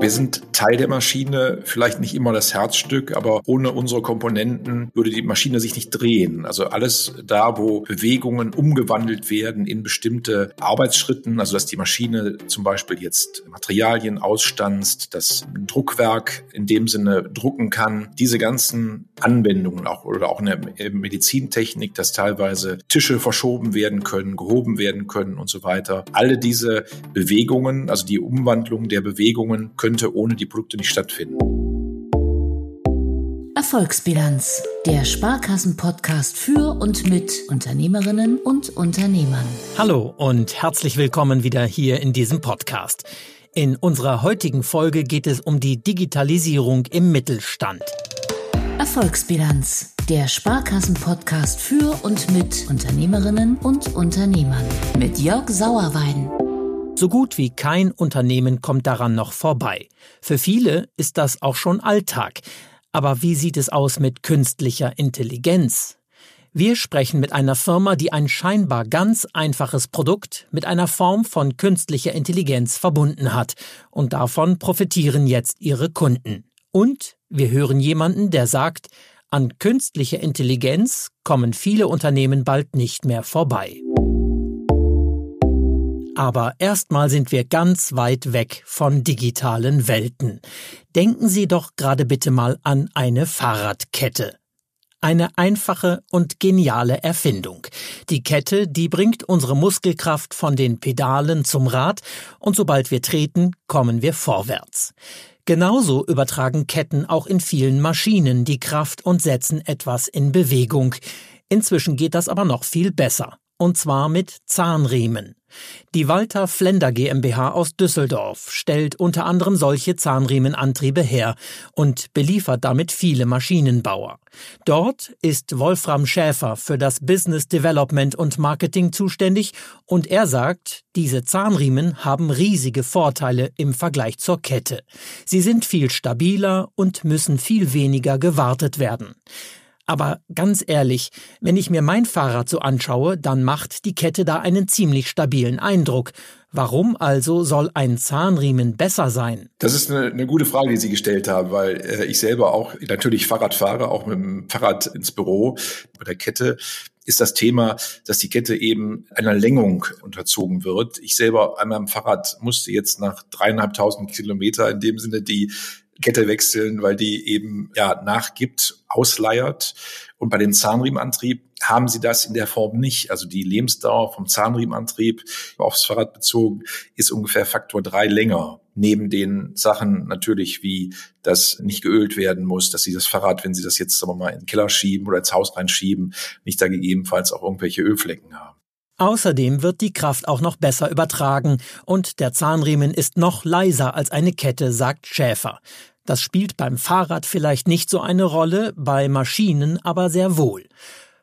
Wir sind Teil der Maschine, vielleicht nicht immer das Herzstück, aber ohne unsere Komponenten würde die Maschine sich nicht drehen. Also alles da, wo Bewegungen umgewandelt werden in bestimmte Arbeitsschritten, also dass die Maschine zum Beispiel jetzt Materialien ausstanzt, das Druckwerk in dem Sinne drucken kann, diese ganzen Anwendungen auch oder auch in der Medizintechnik, dass teilweise Tische verschoben werden können, gehoben werden können und so weiter. Alle diese Bewegungen, also die Umwandlung der Bewegungen könnte ohne die Produkte nicht stattfinden. Erfolgsbilanz, der Sparkassen-Podcast für und mit Unternehmerinnen und Unternehmern. Hallo und herzlich willkommen wieder hier in diesem Podcast. In unserer heutigen Folge geht es um die Digitalisierung im Mittelstand. Erfolgsbilanz, der Sparkassen-Podcast für und mit Unternehmerinnen und Unternehmern. Mit Jörg Sauerwein. So gut wie kein Unternehmen kommt daran noch vorbei. Für viele ist das auch schon Alltag. Aber wie sieht es aus mit künstlicher Intelligenz? Wir sprechen mit einer Firma, die ein scheinbar ganz einfaches Produkt mit einer Form von künstlicher Intelligenz verbunden hat. Und davon profitieren jetzt ihre Kunden. Und wir hören jemanden, der sagt, an künstlicher Intelligenz kommen viele Unternehmen bald nicht mehr vorbei. Aber erstmal sind wir ganz weit weg von digitalen Welten. Denken Sie doch gerade bitte mal an eine Fahrradkette. Eine einfache und geniale Erfindung. Die Kette, die bringt unsere Muskelkraft von den Pedalen zum Rad und sobald wir treten, kommen wir vorwärts. Genauso übertragen Ketten auch in vielen Maschinen die Kraft und setzen etwas in Bewegung. Inzwischen geht das aber noch viel besser. Und zwar mit Zahnriemen. Die Walter Flender GmbH aus Düsseldorf stellt unter anderem solche Zahnriemenantriebe her und beliefert damit viele Maschinenbauer. Dort ist Wolfram Schäfer für das Business Development und Marketing zuständig und er sagt, diese Zahnriemen haben riesige Vorteile im Vergleich zur Kette. Sie sind viel stabiler und müssen viel weniger gewartet werden. Aber ganz ehrlich, wenn ich mir mein Fahrrad so anschaue, dann macht die Kette da einen ziemlich stabilen Eindruck. Warum also soll ein Zahnriemen besser sein? Das ist eine, eine gute Frage, die Sie gestellt haben, weil äh, ich selber auch natürlich Fahrrad fahre, auch mit dem Fahrrad ins Büro. Bei der Kette ist das Thema, dass die Kette eben einer Längung unterzogen wird. Ich selber an meinem Fahrrad musste jetzt nach dreieinhalbtausend Kilometer in dem Sinne die Kette wechseln, weil die eben ja nachgibt, ausleiert. Und bei dem Zahnriemenantrieb haben sie das in der Form nicht. Also die Lebensdauer vom Zahnriemenantrieb aufs Fahrrad bezogen ist ungefähr Faktor drei länger. Neben den Sachen natürlich, wie das nicht geölt werden muss, dass sie das Fahrrad, wenn sie das jetzt sagen wir mal in den Keller schieben oder ins Haus reinschieben, nicht da gegebenenfalls auch irgendwelche Ölflecken haben. Außerdem wird die Kraft auch noch besser übertragen und der Zahnriemen ist noch leiser als eine Kette, sagt Schäfer. Das spielt beim Fahrrad vielleicht nicht so eine Rolle, bei Maschinen aber sehr wohl.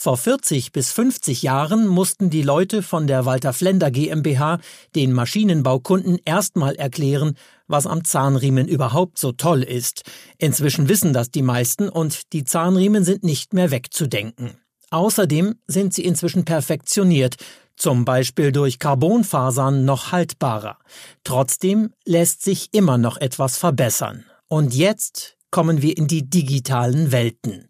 Vor 40 bis 50 Jahren mussten die Leute von der Walter Flender GmbH den Maschinenbaukunden erstmal erklären, was am Zahnriemen überhaupt so toll ist. Inzwischen wissen das die meisten und die Zahnriemen sind nicht mehr wegzudenken. Außerdem sind sie inzwischen perfektioniert, zum Beispiel durch Carbonfasern noch haltbarer. Trotzdem lässt sich immer noch etwas verbessern. Und jetzt kommen wir in die digitalen Welten.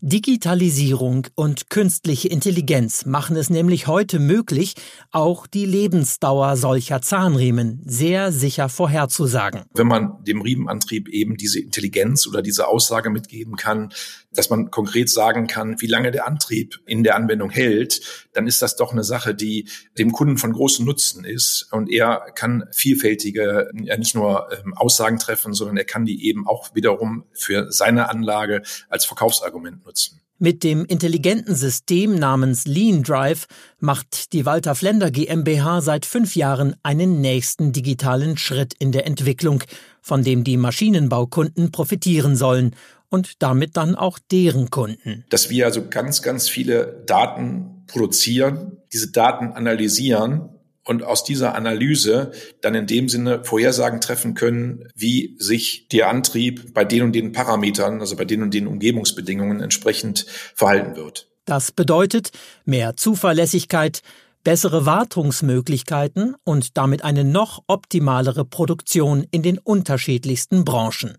Digitalisierung und künstliche Intelligenz machen es nämlich heute möglich, auch die Lebensdauer solcher Zahnriemen sehr sicher vorherzusagen. Wenn man dem Riemenantrieb eben diese Intelligenz oder diese Aussage mitgeben kann, dass man konkret sagen kann, wie lange der Antrieb in der Anwendung hält, dann ist das doch eine Sache, die dem Kunden von großem Nutzen ist. Und er kann vielfältige, nicht nur ähm, Aussagen treffen, sondern er kann die eben auch wiederum für seine Anlage als Verkaufsargument nutzen. Mit dem intelligenten System namens Lean Drive macht die Walter Flender GmbH seit fünf Jahren einen nächsten digitalen Schritt in der Entwicklung, von dem die Maschinenbaukunden profitieren sollen und damit dann auch deren Kunden. Dass wir also ganz, ganz viele Daten produzieren, diese Daten analysieren und aus dieser Analyse dann in dem Sinne Vorhersagen treffen können, wie sich der Antrieb bei den und den Parametern, also bei den und den Umgebungsbedingungen entsprechend verhalten wird. Das bedeutet mehr Zuverlässigkeit, bessere Wartungsmöglichkeiten und damit eine noch optimalere Produktion in den unterschiedlichsten Branchen.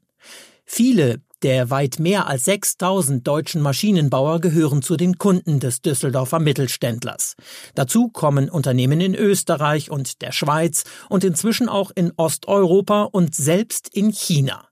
Viele der weit mehr als 6000 deutschen Maschinenbauer gehören zu den Kunden des Düsseldorfer Mittelständlers. Dazu kommen Unternehmen in Österreich und der Schweiz und inzwischen auch in Osteuropa und selbst in China.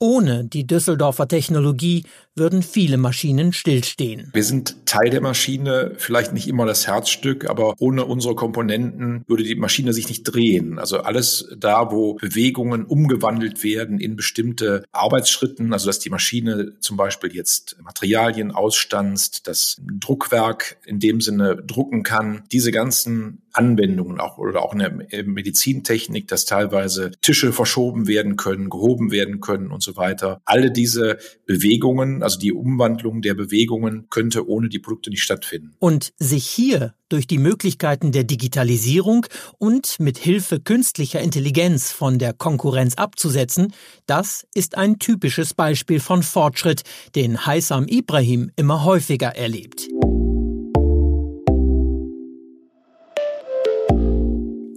Ohne die Düsseldorfer Technologie würden viele Maschinen stillstehen. Wir sind Teil der Maschine, vielleicht nicht immer das Herzstück, aber ohne unsere Komponenten würde die Maschine sich nicht drehen. Also alles da, wo Bewegungen umgewandelt werden in bestimmte Arbeitsschritten, also dass die Maschine zum Beispiel jetzt Materialien ausstanzt, das Druckwerk in dem Sinne drucken kann, diese ganzen Anwendungen auch oder auch in der Medizintechnik, dass teilweise Tische verschoben werden können, gehoben werden können und so weiter. Alle diese Bewegungen, also die Umwandlung der Bewegungen könnte ohne die Produkte nicht stattfinden. Und sich hier durch die Möglichkeiten der Digitalisierung und mit Hilfe künstlicher Intelligenz von der Konkurrenz abzusetzen, das ist ein typisches Beispiel von Fortschritt, den Haisam Ibrahim immer häufiger erlebt.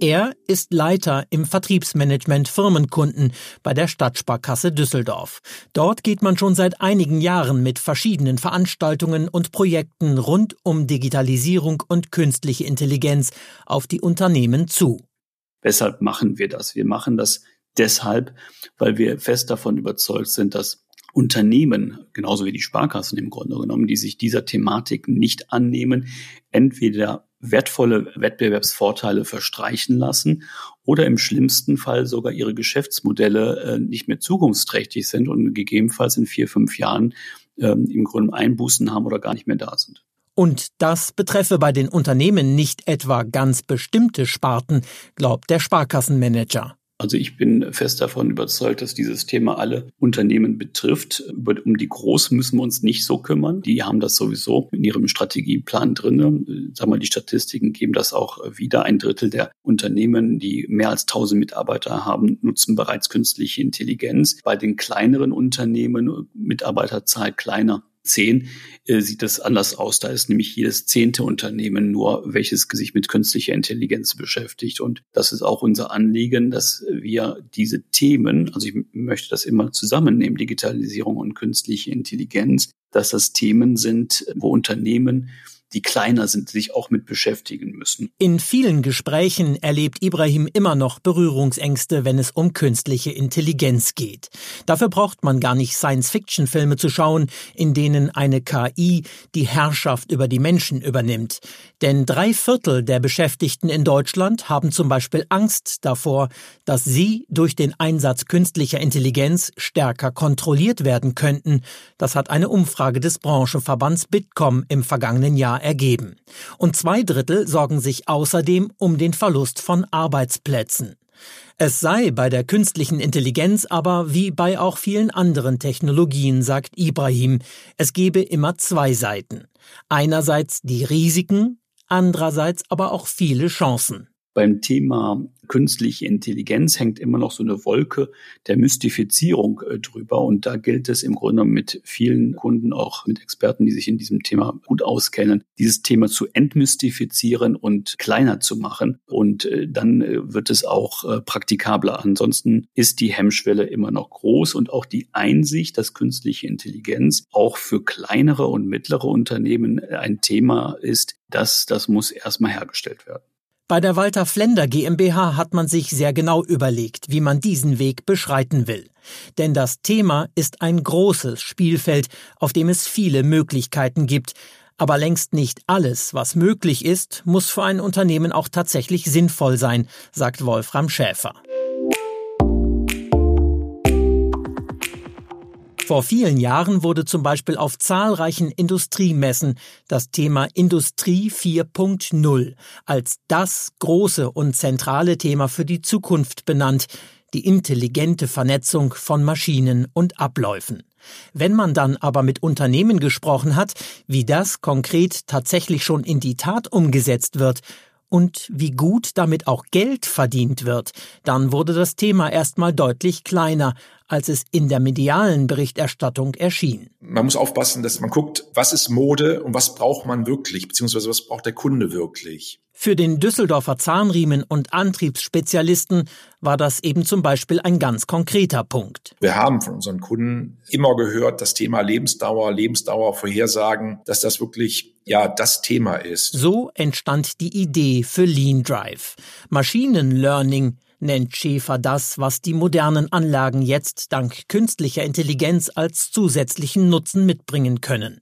Er ist Leiter im Vertriebsmanagement Firmenkunden bei der Stadtsparkasse Düsseldorf. Dort geht man schon seit einigen Jahren mit verschiedenen Veranstaltungen und Projekten rund um Digitalisierung und künstliche Intelligenz auf die Unternehmen zu. Weshalb machen wir das? Wir machen das deshalb, weil wir fest davon überzeugt sind, dass Unternehmen, genauso wie die Sparkassen im Grunde genommen, die sich dieser Thematik nicht annehmen, entweder wertvolle Wettbewerbsvorteile verstreichen lassen oder im schlimmsten Fall sogar ihre Geschäftsmodelle äh, nicht mehr zukunftsträchtig sind und gegebenenfalls in vier, fünf Jahren ähm, im Grunde Einbußen haben oder gar nicht mehr da sind. Und das betreffe bei den Unternehmen nicht etwa ganz bestimmte Sparten, glaubt der Sparkassenmanager. Also ich bin fest davon überzeugt, dass dieses Thema alle Unternehmen betrifft. Um die Großen müssen wir uns nicht so kümmern. Die haben das sowieso in ihrem Strategieplan drin. Sag mal, die Statistiken geben das auch wieder. Ein Drittel der Unternehmen, die mehr als 1000 Mitarbeiter haben, nutzen bereits künstliche Intelligenz. Bei den kleineren Unternehmen, Mitarbeiterzahl kleiner 10 äh, sieht es anders aus. Da ist nämlich jedes zehnte Unternehmen nur, welches sich mit künstlicher Intelligenz beschäftigt. Und das ist auch unser Anliegen, dass wir diese Themen, also ich möchte das immer zusammennehmen, Digitalisierung und künstliche Intelligenz, dass das Themen sind, wo Unternehmen die kleiner sind, sich auch mit beschäftigen müssen. In vielen Gesprächen erlebt Ibrahim immer noch Berührungsängste, wenn es um künstliche Intelligenz geht. Dafür braucht man gar nicht Science-Fiction-Filme zu schauen, in denen eine KI die Herrschaft über die Menschen übernimmt. Denn drei Viertel der Beschäftigten in Deutschland haben zum Beispiel Angst davor, dass sie durch den Einsatz künstlicher Intelligenz stärker kontrolliert werden könnten. Das hat eine Umfrage des Branchenverbands Bitkom im vergangenen Jahr ergeben. Und zwei Drittel sorgen sich außerdem um den Verlust von Arbeitsplätzen. Es sei bei der künstlichen Intelligenz aber wie bei auch vielen anderen Technologien, sagt Ibrahim, es gebe immer zwei Seiten. Einerseits die Risiken, andererseits aber auch viele Chancen. Beim Thema künstliche Intelligenz hängt immer noch so eine Wolke der Mystifizierung äh, drüber. Und da gilt es im Grunde mit vielen Kunden, auch mit Experten, die sich in diesem Thema gut auskennen, dieses Thema zu entmystifizieren und kleiner zu machen. Und äh, dann äh, wird es auch äh, praktikabler. Ansonsten ist die Hemmschwelle immer noch groß und auch die Einsicht, dass künstliche Intelligenz auch für kleinere und mittlere Unternehmen äh, ein Thema ist, das, das muss erstmal hergestellt werden. Bei der Walter Flender GmbH hat man sich sehr genau überlegt, wie man diesen Weg beschreiten will. Denn das Thema ist ein großes Spielfeld, auf dem es viele Möglichkeiten gibt. Aber längst nicht alles, was möglich ist, muss für ein Unternehmen auch tatsächlich sinnvoll sein, sagt Wolfram Schäfer. Vor vielen Jahren wurde zum Beispiel auf zahlreichen Industriemessen das Thema Industrie 4.0 als das große und zentrale Thema für die Zukunft benannt, die intelligente Vernetzung von Maschinen und Abläufen. Wenn man dann aber mit Unternehmen gesprochen hat, wie das konkret tatsächlich schon in die Tat umgesetzt wird und wie gut damit auch Geld verdient wird, dann wurde das Thema erstmal deutlich kleiner, als es in der medialen Berichterstattung erschien. Man muss aufpassen, dass man guckt, was ist Mode und was braucht man wirklich, beziehungsweise was braucht der Kunde wirklich. Für den Düsseldorfer Zahnriemen- und Antriebsspezialisten war das eben zum Beispiel ein ganz konkreter Punkt. Wir haben von unseren Kunden immer gehört, das Thema Lebensdauer, Lebensdauer vorhersagen, dass das wirklich ja das Thema ist. So entstand die Idee für Lean Drive. Maschinenlearning nennt Schäfer das, was die modernen Anlagen jetzt dank künstlicher Intelligenz als zusätzlichen Nutzen mitbringen können.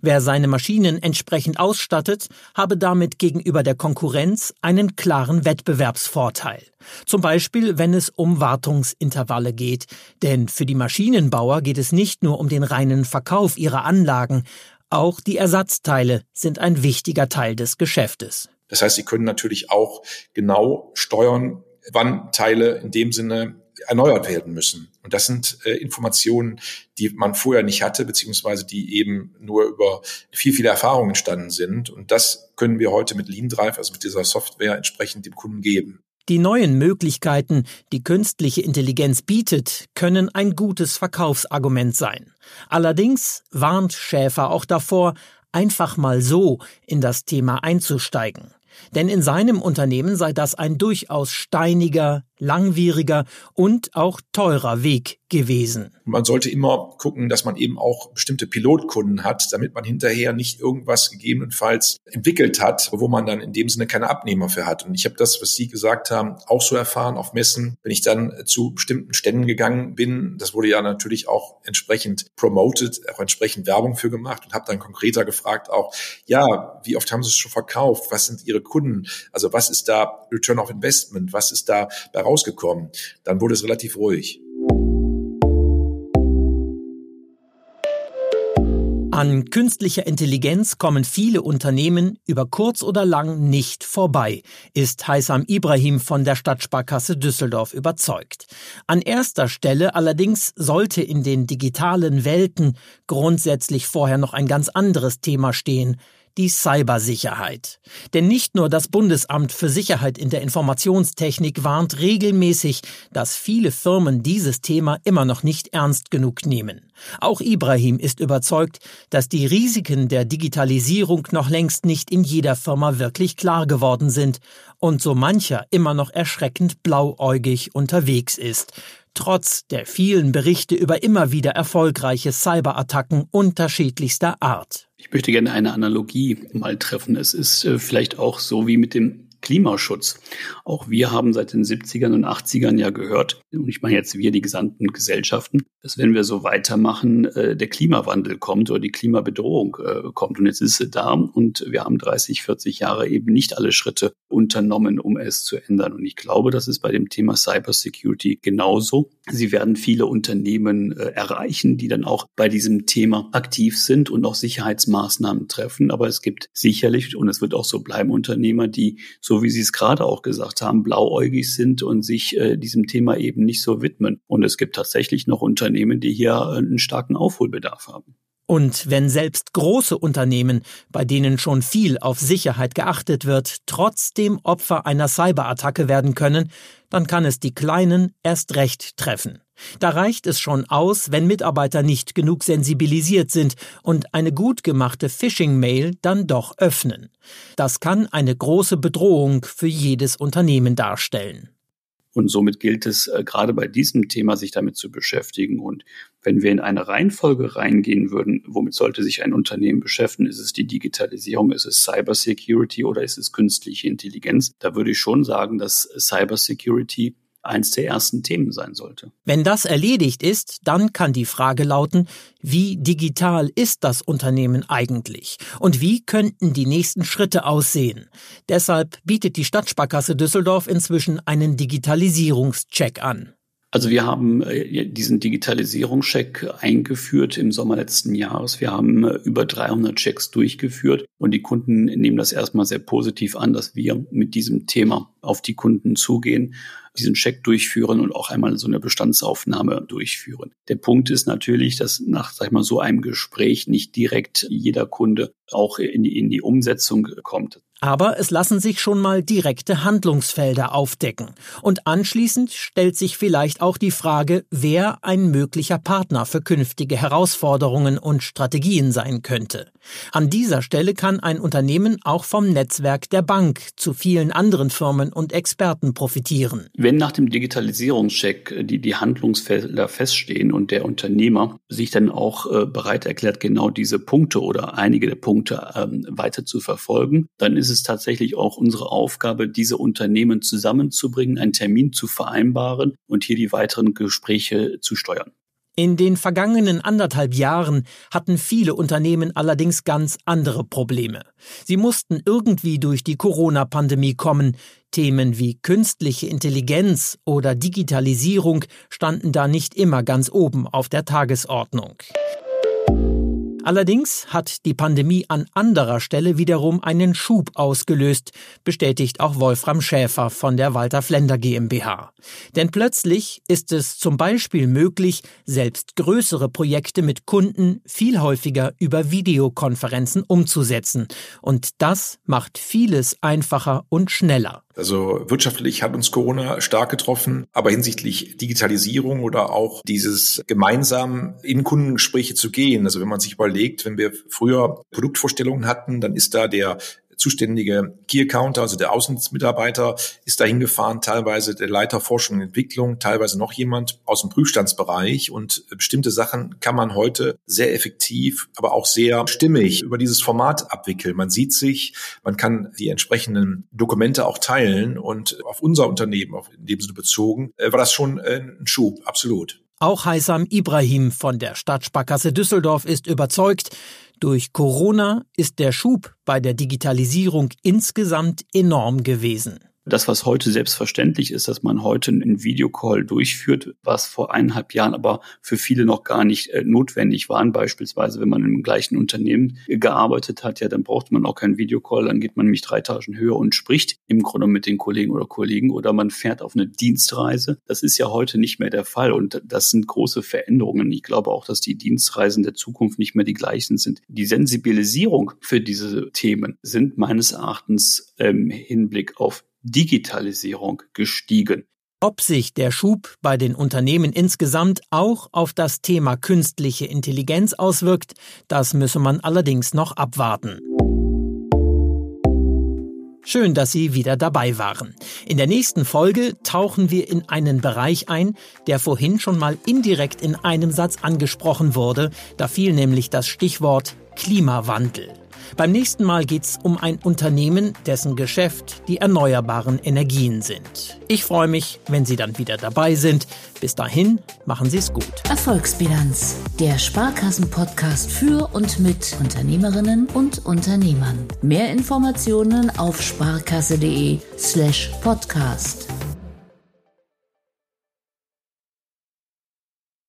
Wer seine Maschinen entsprechend ausstattet, habe damit gegenüber der Konkurrenz einen klaren Wettbewerbsvorteil. Zum Beispiel, wenn es um Wartungsintervalle geht. Denn für die Maschinenbauer geht es nicht nur um den reinen Verkauf ihrer Anlagen, auch die Ersatzteile sind ein wichtiger Teil des Geschäftes. Das heißt, Sie können natürlich auch genau steuern, wann Teile in dem Sinne erneuert werden müssen. Und das sind äh, Informationen, die man vorher nicht hatte, beziehungsweise die eben nur über viel, viele Erfahrungen entstanden sind. Und das können wir heute mit Lean Drive, also mit dieser Software, entsprechend dem Kunden geben. Die neuen Möglichkeiten, die künstliche Intelligenz bietet, können ein gutes Verkaufsargument sein. Allerdings warnt Schäfer auch davor, einfach mal so in das Thema einzusteigen. Denn in seinem Unternehmen sei das ein durchaus steiniger, langwieriger und auch teurer Weg gewesen. Man sollte immer gucken, dass man eben auch bestimmte Pilotkunden hat, damit man hinterher nicht irgendwas gegebenenfalls entwickelt hat, wo man dann in dem Sinne keine Abnehmer für hat. Und ich habe das, was Sie gesagt haben, auch so erfahren auf Messen, wenn ich dann zu bestimmten Ständen gegangen bin. Das wurde ja natürlich auch entsprechend promoted, auch entsprechend Werbung für gemacht und habe dann konkreter gefragt auch, ja, wie oft haben Sie es schon verkauft? Was sind Ihre Kunden? Also was ist da Return of Investment? Was ist da bei rausgekommen. Dann wurde es relativ ruhig. An künstlicher Intelligenz kommen viele Unternehmen über kurz oder lang nicht vorbei, ist Heisam Ibrahim von der Stadtsparkasse Düsseldorf überzeugt. An erster Stelle allerdings sollte in den digitalen Welten grundsätzlich vorher noch ein ganz anderes Thema stehen, die Cybersicherheit. Denn nicht nur das Bundesamt für Sicherheit in der Informationstechnik warnt regelmäßig, dass viele Firmen dieses Thema immer noch nicht ernst genug nehmen. Auch Ibrahim ist überzeugt, dass die Risiken der Digitalisierung noch längst nicht in jeder Firma wirklich klar geworden sind und so mancher immer noch erschreckend blauäugig unterwegs ist trotz der vielen Berichte über immer wieder erfolgreiche Cyberattacken unterschiedlichster Art. Ich möchte gerne eine Analogie mal treffen. Es ist äh, vielleicht auch so wie mit dem Klimaschutz. Auch wir haben seit den 70ern und 80ern ja gehört, und ich meine jetzt wir, die gesamten Gesellschaften, dass wenn wir so weitermachen, äh, der Klimawandel kommt oder die Klimabedrohung äh, kommt. Und jetzt ist sie da und wir haben 30, 40 Jahre eben nicht alle Schritte unternommen, um es zu ändern. Und ich glaube, das ist bei dem Thema Cybersecurity genauso. Sie werden viele Unternehmen äh, erreichen, die dann auch bei diesem Thema aktiv sind und auch Sicherheitsmaßnahmen treffen. Aber es gibt sicherlich, und es wird auch so bleiben, Unternehmer, die so wie Sie es gerade auch gesagt haben, blauäugig sind und sich äh, diesem Thema eben nicht so widmen. Und es gibt tatsächlich noch Unternehmen, die hier äh, einen starken Aufholbedarf haben. Und wenn selbst große Unternehmen, bei denen schon viel auf Sicherheit geachtet wird, trotzdem Opfer einer Cyberattacke werden können, dann kann es die Kleinen erst recht treffen. Da reicht es schon aus, wenn Mitarbeiter nicht genug sensibilisiert sind und eine gut gemachte Phishing-Mail dann doch öffnen. Das kann eine große Bedrohung für jedes Unternehmen darstellen. Und somit gilt es äh, gerade bei diesem Thema, sich damit zu beschäftigen. Und wenn wir in eine Reihenfolge reingehen würden, womit sollte sich ein Unternehmen beschäftigen? Ist es die Digitalisierung? Ist es Cybersecurity oder ist es künstliche Intelligenz? Da würde ich schon sagen, dass Cybersecurity eins der ersten Themen sein sollte. Wenn das erledigt ist, dann kann die Frage lauten, wie digital ist das Unternehmen eigentlich und wie könnten die nächsten Schritte aussehen? Deshalb bietet die Stadtsparkasse Düsseldorf inzwischen einen Digitalisierungscheck an. Also wir haben äh, diesen Digitalisierungscheck eingeführt im Sommer letzten Jahres. Wir haben äh, über 300 Checks durchgeführt und die Kunden nehmen das erstmal sehr positiv an, dass wir mit diesem Thema auf die Kunden zugehen diesen Check durchführen und auch einmal so eine Bestandsaufnahme durchführen. Der Punkt ist natürlich, dass nach, sag ich mal, so einem Gespräch nicht direkt jeder Kunde auch in die, in die Umsetzung kommt. Aber es lassen sich schon mal direkte Handlungsfelder aufdecken. Und anschließend stellt sich vielleicht auch die Frage, wer ein möglicher Partner für künftige Herausforderungen und Strategien sein könnte. An dieser Stelle kann ein Unternehmen auch vom Netzwerk der Bank zu vielen anderen Firmen und Experten profitieren. Wenn nach dem Digitalisierungscheck die, die Handlungsfelder feststehen und der Unternehmer sich dann auch äh, bereit erklärt, genau diese Punkte oder einige der Punkte ähm, weiter zu verfolgen, dann ist es tatsächlich auch unsere Aufgabe, diese Unternehmen zusammenzubringen, einen Termin zu vereinbaren und hier die weiteren Gespräche zu steuern. In den vergangenen anderthalb Jahren hatten viele Unternehmen allerdings ganz andere Probleme. Sie mussten irgendwie durch die Corona-Pandemie kommen. Themen wie künstliche Intelligenz oder Digitalisierung standen da nicht immer ganz oben auf der Tagesordnung. Allerdings hat die Pandemie an anderer Stelle wiederum einen Schub ausgelöst, bestätigt auch Wolfram Schäfer von der Walter Flender GmbH. Denn plötzlich ist es zum Beispiel möglich, selbst größere Projekte mit Kunden viel häufiger über Videokonferenzen umzusetzen. Und das macht vieles einfacher und schneller. Also wirtschaftlich hat uns Corona stark getroffen, aber hinsichtlich Digitalisierung oder auch dieses gemeinsam in Kundengespräche zu gehen. Also wenn man sich überlegt, wenn wir früher Produktvorstellungen hatten, dann ist da der zuständige Key Accounter, also der Außenmitarbeiter, ist dahin gefahren, teilweise der Leiter Forschung und Entwicklung, teilweise noch jemand aus dem Prüfstandsbereich. Und bestimmte Sachen kann man heute sehr effektiv, aber auch sehr stimmig über dieses Format abwickeln. Man sieht sich, man kann die entsprechenden Dokumente auch teilen. Und auf unser Unternehmen, auf Sinne bezogen, äh, war das schon äh, ein Schub, absolut. Auch Heisam Ibrahim von der Stadtsparkasse Düsseldorf ist überzeugt, durch Corona ist der Schub bei der Digitalisierung insgesamt enorm gewesen. Das, was heute selbstverständlich ist, dass man heute einen Videocall durchführt, was vor eineinhalb Jahren aber für viele noch gar nicht äh, notwendig waren. Beispielsweise, wenn man im gleichen Unternehmen gearbeitet hat, ja, dann braucht man auch keinen Videocall, dann geht man nämlich drei Etagen höher und spricht im Grunde mit den Kollegen oder Kollegen oder man fährt auf eine Dienstreise. Das ist ja heute nicht mehr der Fall und das sind große Veränderungen. Ich glaube auch, dass die Dienstreisen der Zukunft nicht mehr die gleichen sind. Die Sensibilisierung für diese Themen sind meines Erachtens im Hinblick auf Digitalisierung gestiegen. Ob sich der Schub bei den Unternehmen insgesamt auch auf das Thema künstliche Intelligenz auswirkt, das müsse man allerdings noch abwarten. Schön, dass Sie wieder dabei waren. In der nächsten Folge tauchen wir in einen Bereich ein, der vorhin schon mal indirekt in einem Satz angesprochen wurde. Da fiel nämlich das Stichwort Klimawandel. Beim nächsten Mal geht's um ein Unternehmen, dessen Geschäft die erneuerbaren Energien sind. Ich freue mich, wenn Sie dann wieder dabei sind. Bis dahin, machen Sie es gut. Erfolgsbilanz, der Sparkassen-Podcast für und mit Unternehmerinnen und Unternehmern. Mehr Informationen auf sparkasse.de slash podcast.